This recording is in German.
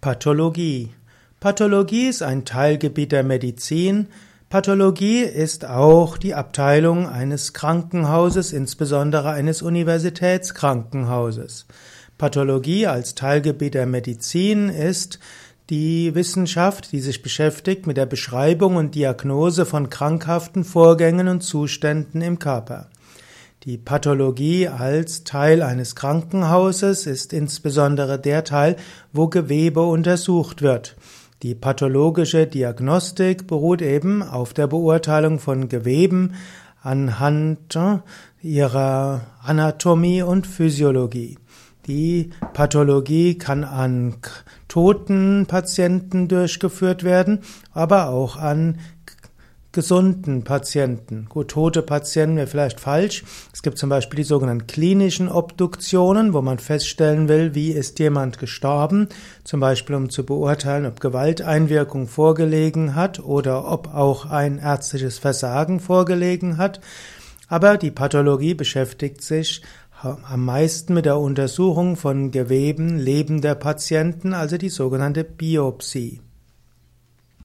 Pathologie. Pathologie ist ein Teilgebiet der Medizin. Pathologie ist auch die Abteilung eines Krankenhauses, insbesondere eines Universitätskrankenhauses. Pathologie als Teilgebiet der Medizin ist die Wissenschaft, die sich beschäftigt mit der Beschreibung und Diagnose von krankhaften Vorgängen und Zuständen im Körper. Die Pathologie als Teil eines Krankenhauses ist insbesondere der Teil, wo Gewebe untersucht wird. Die pathologische Diagnostik beruht eben auf der Beurteilung von Geweben anhand äh, ihrer Anatomie und Physiologie. Die Pathologie kann an toten Patienten durchgeführt werden, aber auch an gesunden Patienten. Gut, tote Patienten wäre vielleicht falsch. Es gibt zum Beispiel die sogenannten klinischen Obduktionen, wo man feststellen will, wie ist jemand gestorben, zum Beispiel um zu beurteilen, ob Gewalteinwirkung vorgelegen hat oder ob auch ein ärztliches Versagen vorgelegen hat. Aber die Pathologie beschäftigt sich am meisten mit der Untersuchung von Geweben lebender Patienten, also die sogenannte Biopsie.